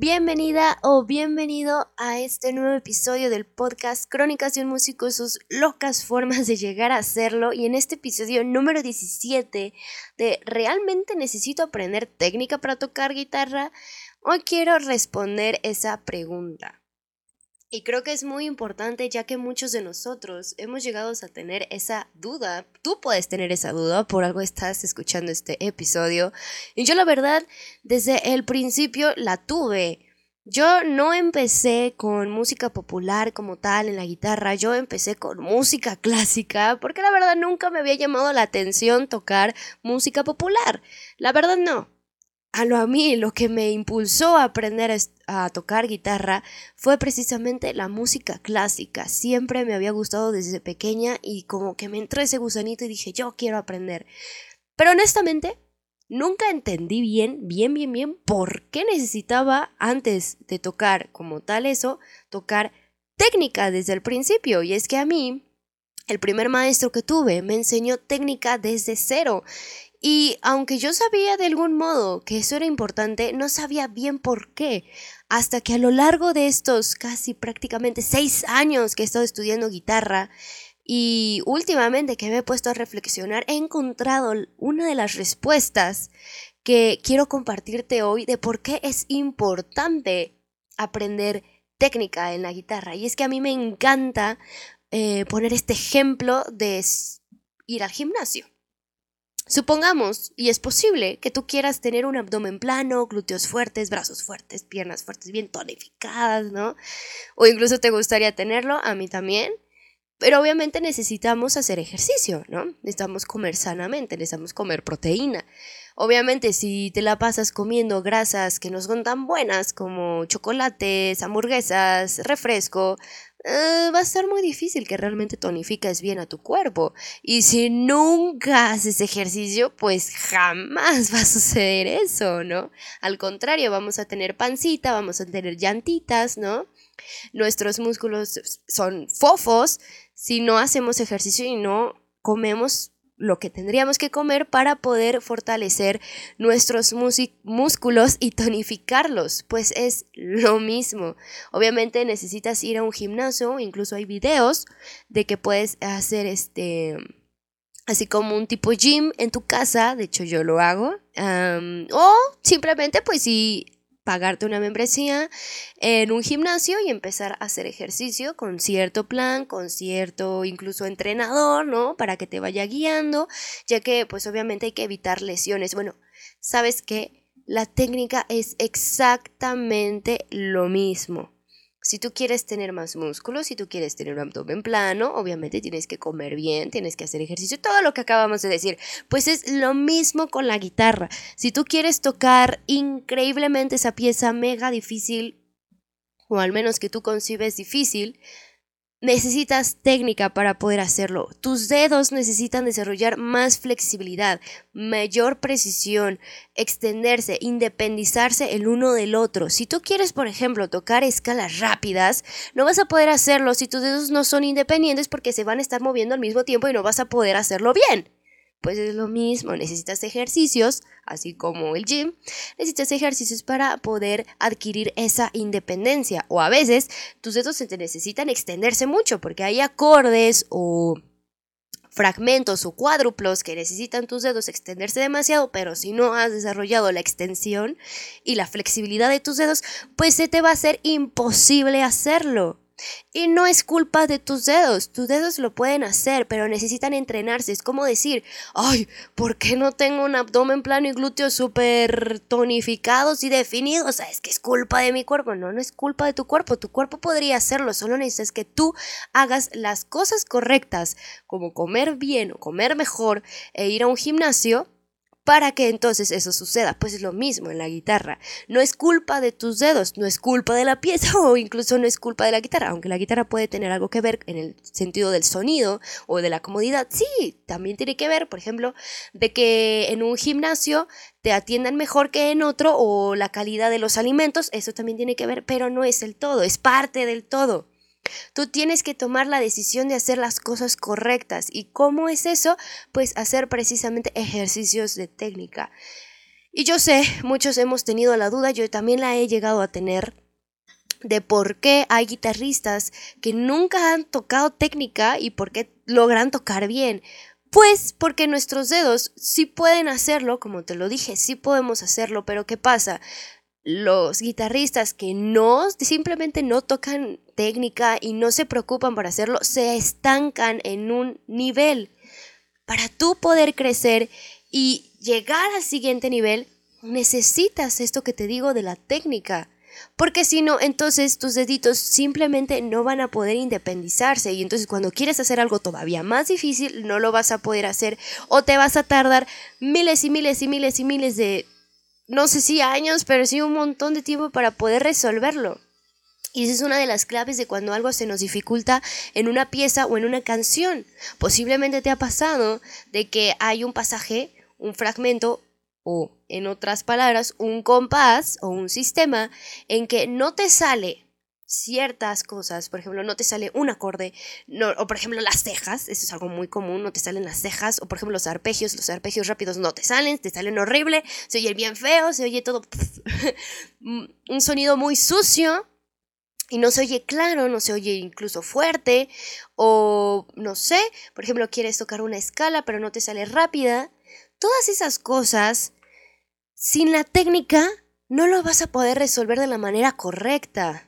Bienvenida o bienvenido a este nuevo episodio del podcast Crónicas de un músico y sus locas formas de llegar a hacerlo. Y en este episodio número 17 de ¿Realmente necesito aprender técnica para tocar guitarra? Hoy quiero responder esa pregunta. Y creo que es muy importante ya que muchos de nosotros hemos llegado a tener esa duda. Tú puedes tener esa duda, por algo estás escuchando este episodio. Y yo la verdad, desde el principio la tuve. Yo no empecé con música popular como tal en la guitarra, yo empecé con música clásica porque la verdad nunca me había llamado la atención tocar música popular. La verdad no a lo a mí lo que me impulsó a aprender a tocar guitarra fue precisamente la música clásica. Siempre me había gustado desde pequeña y como que me entró ese gusanito y dije, yo quiero aprender. Pero honestamente, nunca entendí bien, bien, bien, bien por qué necesitaba antes de tocar como tal eso, tocar técnica desde el principio. Y es que a mí, el primer maestro que tuve me enseñó técnica desde cero. Y aunque yo sabía de algún modo que eso era importante, no sabía bien por qué. Hasta que a lo largo de estos casi prácticamente seis años que he estado estudiando guitarra y últimamente que me he puesto a reflexionar, he encontrado una de las respuestas que quiero compartirte hoy de por qué es importante aprender técnica en la guitarra. Y es que a mí me encanta eh, poner este ejemplo de ir al gimnasio. Supongamos, y es posible, que tú quieras tener un abdomen plano, glúteos fuertes, brazos fuertes, piernas fuertes, bien tonificadas, ¿no? O incluso te gustaría tenerlo, a mí también. Pero obviamente necesitamos hacer ejercicio, ¿no? Necesitamos comer sanamente, necesitamos comer proteína. Obviamente si te la pasas comiendo grasas que no son tan buenas como chocolates, hamburguesas, refresco, eh, va a ser muy difícil que realmente tonifiques bien a tu cuerpo. Y si nunca haces ejercicio, pues jamás va a suceder eso, ¿no? Al contrario, vamos a tener pancita, vamos a tener llantitas, ¿no? Nuestros músculos son fofos si no hacemos ejercicio y no comemos lo que tendríamos que comer para poder fortalecer nuestros músculos y tonificarlos, pues es lo mismo. Obviamente necesitas ir a un gimnasio, incluso hay videos de que puedes hacer este así como un tipo gym en tu casa, de hecho yo lo hago, o simplemente pues si pagarte una membresía en un gimnasio y empezar a hacer ejercicio con cierto plan, con cierto incluso entrenador, ¿no? Para que te vaya guiando, ya que pues obviamente hay que evitar lesiones. Bueno, sabes que la técnica es exactamente lo mismo. Si tú quieres tener más músculos, si tú quieres tener un abdomen plano, obviamente tienes que comer bien, tienes que hacer ejercicio, todo lo que acabamos de decir. Pues es lo mismo con la guitarra. Si tú quieres tocar increíblemente esa pieza mega difícil, o al menos que tú concibes difícil, Necesitas técnica para poder hacerlo. Tus dedos necesitan desarrollar más flexibilidad, mayor precisión, extenderse, independizarse el uno del otro. Si tú quieres, por ejemplo, tocar escalas rápidas, no vas a poder hacerlo si tus dedos no son independientes porque se van a estar moviendo al mismo tiempo y no vas a poder hacerlo bien pues es lo mismo, necesitas ejercicios, así como el gym, necesitas ejercicios para poder adquirir esa independencia. O a veces tus dedos se te necesitan extenderse mucho porque hay acordes o fragmentos o cuádruplos que necesitan tus dedos extenderse demasiado, pero si no has desarrollado la extensión y la flexibilidad de tus dedos, pues se te va a hacer imposible hacerlo. Y no es culpa de tus dedos, tus dedos lo pueden hacer, pero necesitan entrenarse. Es como decir, ay, ¿por qué no tengo un abdomen plano y glúteos súper tonificados y definidos? O sea, es que es culpa de mi cuerpo. No, no es culpa de tu cuerpo. Tu cuerpo podría hacerlo, solo necesitas que tú hagas las cosas correctas, como comer bien o comer mejor e ir a un gimnasio para que entonces eso suceda. Pues es lo mismo en la guitarra. No es culpa de tus dedos, no es culpa de la pieza o incluso no es culpa de la guitarra, aunque la guitarra puede tener algo que ver en el sentido del sonido o de la comodidad. Sí, también tiene que ver, por ejemplo, de que en un gimnasio te atiendan mejor que en otro o la calidad de los alimentos, eso también tiene que ver, pero no es el todo, es parte del todo. Tú tienes que tomar la decisión de hacer las cosas correctas. ¿Y cómo es eso? Pues hacer precisamente ejercicios de técnica. Y yo sé, muchos hemos tenido la duda, yo también la he llegado a tener, de por qué hay guitarristas que nunca han tocado técnica y por qué logran tocar bien. Pues porque nuestros dedos sí pueden hacerlo, como te lo dije, sí podemos hacerlo, pero ¿qué pasa? Los guitarristas que no, simplemente no tocan técnica y no se preocupan por hacerlo, se estancan en un nivel. Para tú poder crecer y llegar al siguiente nivel, necesitas esto que te digo de la técnica. Porque si no, entonces tus deditos simplemente no van a poder independizarse y entonces cuando quieres hacer algo todavía más difícil no lo vas a poder hacer o te vas a tardar miles y miles y miles y miles de, no sé si años, pero sí un montón de tiempo para poder resolverlo. Y esa es una de las claves de cuando algo se nos dificulta en una pieza o en una canción. Posiblemente te ha pasado de que hay un pasaje, un fragmento o, en otras palabras, un compás o un sistema en que no te sale ciertas cosas, por ejemplo, no te sale un acorde, o por ejemplo las cejas, eso es algo muy común, no te salen las cejas, o por ejemplo los arpegios, los arpegios rápidos no te salen, te salen horrible, se oye bien feo, se oye todo un sonido muy sucio y no se oye claro, no se oye incluso fuerte, o no sé, por ejemplo, quieres tocar una escala pero no te sale rápida, todas esas cosas sin la técnica, no lo vas a poder resolver de la manera correcta.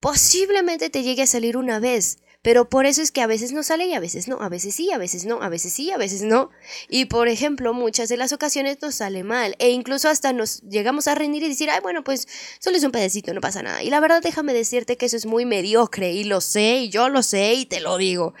Posiblemente te llegue a salir una vez, pero por eso es que a veces no sale y a veces no, a veces sí, a veces no, a veces sí, a veces no. Y por ejemplo, muchas de las ocasiones nos sale mal e incluso hasta nos llegamos a rendir y decir, ay, bueno, pues solo es un pedacito, no pasa nada. Y la verdad déjame decirte que eso es muy mediocre y lo sé y yo lo sé y te lo digo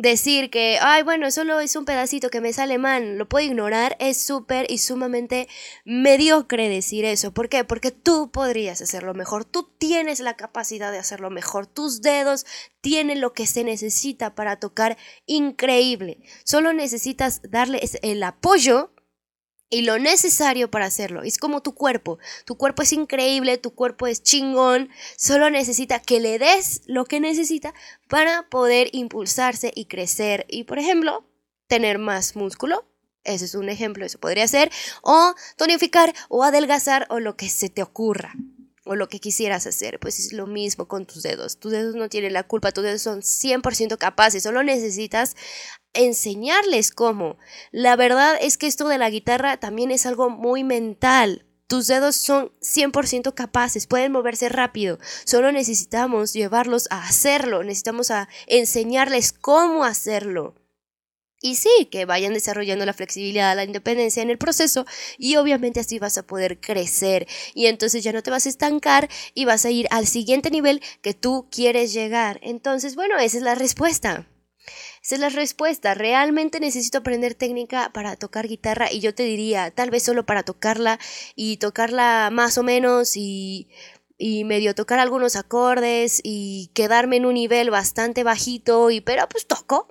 decir que, ay, bueno, solo es un pedacito que me sale mal, lo puedo ignorar, es súper y sumamente mediocre decir eso. ¿Por qué? Porque tú podrías hacerlo mejor, tú tienes la capacidad de hacerlo mejor, tus dedos tienen lo que se necesita para tocar increíble. Solo necesitas darle el apoyo y lo necesario para hacerlo. Es como tu cuerpo. Tu cuerpo es increíble, tu cuerpo es chingón. Solo necesita que le des lo que necesita para poder impulsarse y crecer. Y por ejemplo, tener más músculo. Ese es un ejemplo, eso podría ser. O tonificar o adelgazar o lo que se te ocurra o lo que quisieras hacer, pues es lo mismo con tus dedos. Tus dedos no tienen la culpa, tus dedos son 100% capaces, solo necesitas enseñarles cómo. La verdad es que esto de la guitarra también es algo muy mental. Tus dedos son 100% capaces, pueden moverse rápido. Solo necesitamos llevarlos a hacerlo, necesitamos a enseñarles cómo hacerlo. Y sí, que vayan desarrollando la flexibilidad, la independencia en el proceso y obviamente así vas a poder crecer y entonces ya no te vas a estancar y vas a ir al siguiente nivel que tú quieres llegar. Entonces, bueno, esa es la respuesta. Esa es la respuesta. Realmente necesito aprender técnica para tocar guitarra y yo te diría, tal vez solo para tocarla y tocarla más o menos y, y medio tocar algunos acordes y quedarme en un nivel bastante bajito y pero pues toco.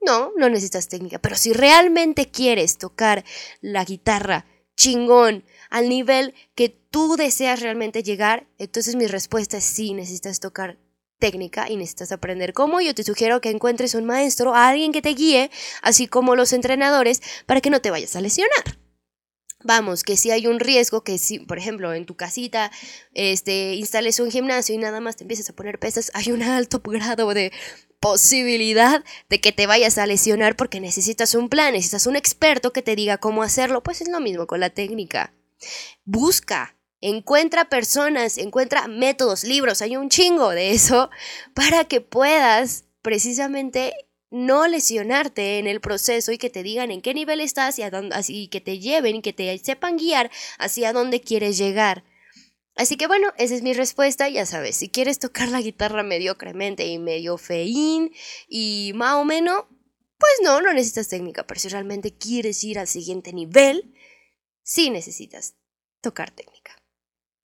No, no necesitas técnica, pero si realmente quieres tocar la guitarra chingón al nivel que tú deseas realmente llegar, entonces mi respuesta es sí, necesitas tocar técnica y necesitas aprender cómo. Yo te sugiero que encuentres un maestro, alguien que te guíe, así como los entrenadores, para que no te vayas a lesionar. Vamos, que si hay un riesgo que si, por ejemplo, en tu casita este, instales un gimnasio y nada más te empieces a poner pesas, hay un alto grado de posibilidad de que te vayas a lesionar porque necesitas un plan, necesitas un experto que te diga cómo hacerlo. Pues es lo mismo con la técnica. Busca, Encuentra personas, encuentra métodos, libros, hay un chingo de eso para que puedas precisamente no lesionarte en el proceso y que te digan en qué nivel estás y a así que te lleven y que te sepan guiar hacia dónde quieres llegar. Así que bueno, esa es mi respuesta, ya sabes, si quieres tocar la guitarra mediocremente y medio feín y más o menos, pues no, no necesitas técnica, pero si realmente quieres ir al siguiente nivel, sí necesitas tocar técnica.